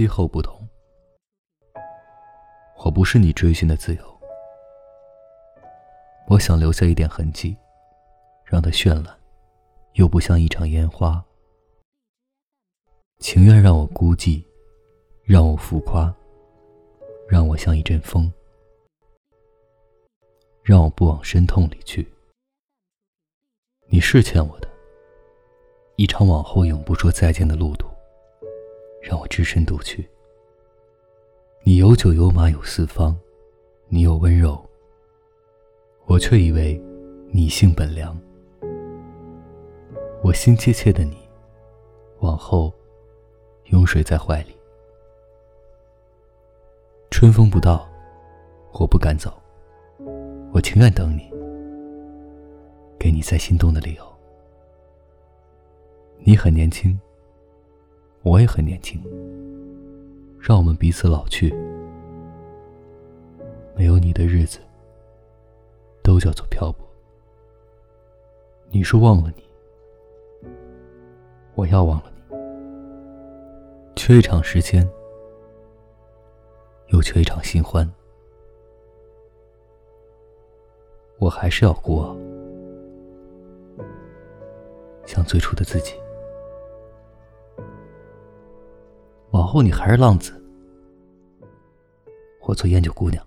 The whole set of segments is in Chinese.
气候不同，我不是你追寻的自由。我想留下一点痕迹，让它绚烂，又不像一场烟花。情愿让我孤寂，让我浮夸，让我像一阵风，让我不往深痛里去。你是欠我的，一场往后永不说再见的路途，让我只身独去。你有酒有马有四方，你有温柔，我却以为你性本良。我心切切的你，往后。拥睡在怀里，春风不到，我不敢走，我情愿等你，给你再心动的理由。你很年轻，我也很年轻，让我们彼此老去。没有你的日子，都叫做漂泊。你说忘了你，我要忘了你。缺一场时间，又缺一场新欢，我还是要孤傲，像最初的自己。后你还是浪子，我做烟酒姑娘。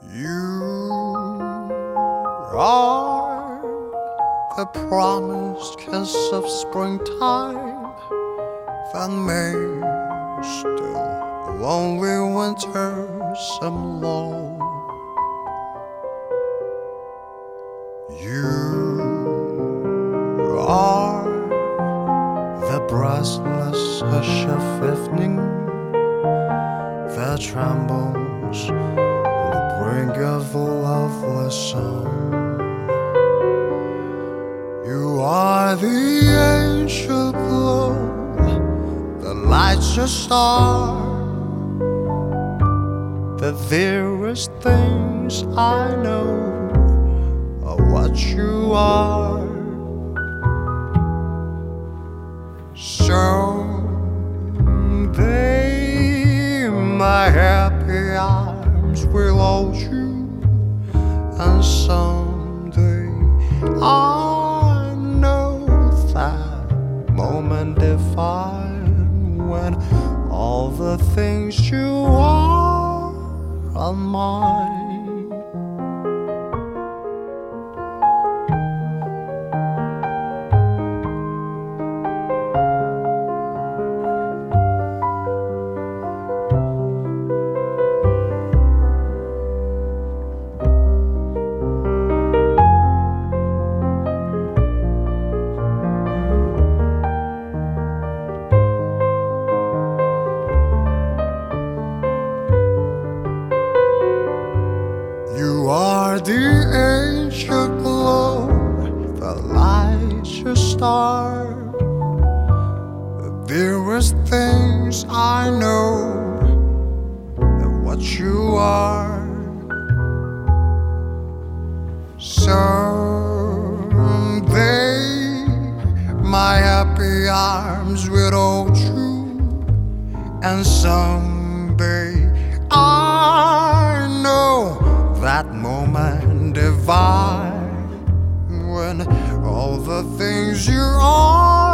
You are the promised kiss of springtime that made still lonely winter some low. You are. Breathless hush of evening that trembles on the brink of a loveless song. You are the angel glow that lights a star. The dearest things I know are what you are. Someday my happy arms will hold you, and someday I know that moment divine when all the things you are are mine. The ancient glow that lights your star. The dearest things I know and what you are. Someday my happy arms will hold you, and someday that moment divine when all the things you are are mine.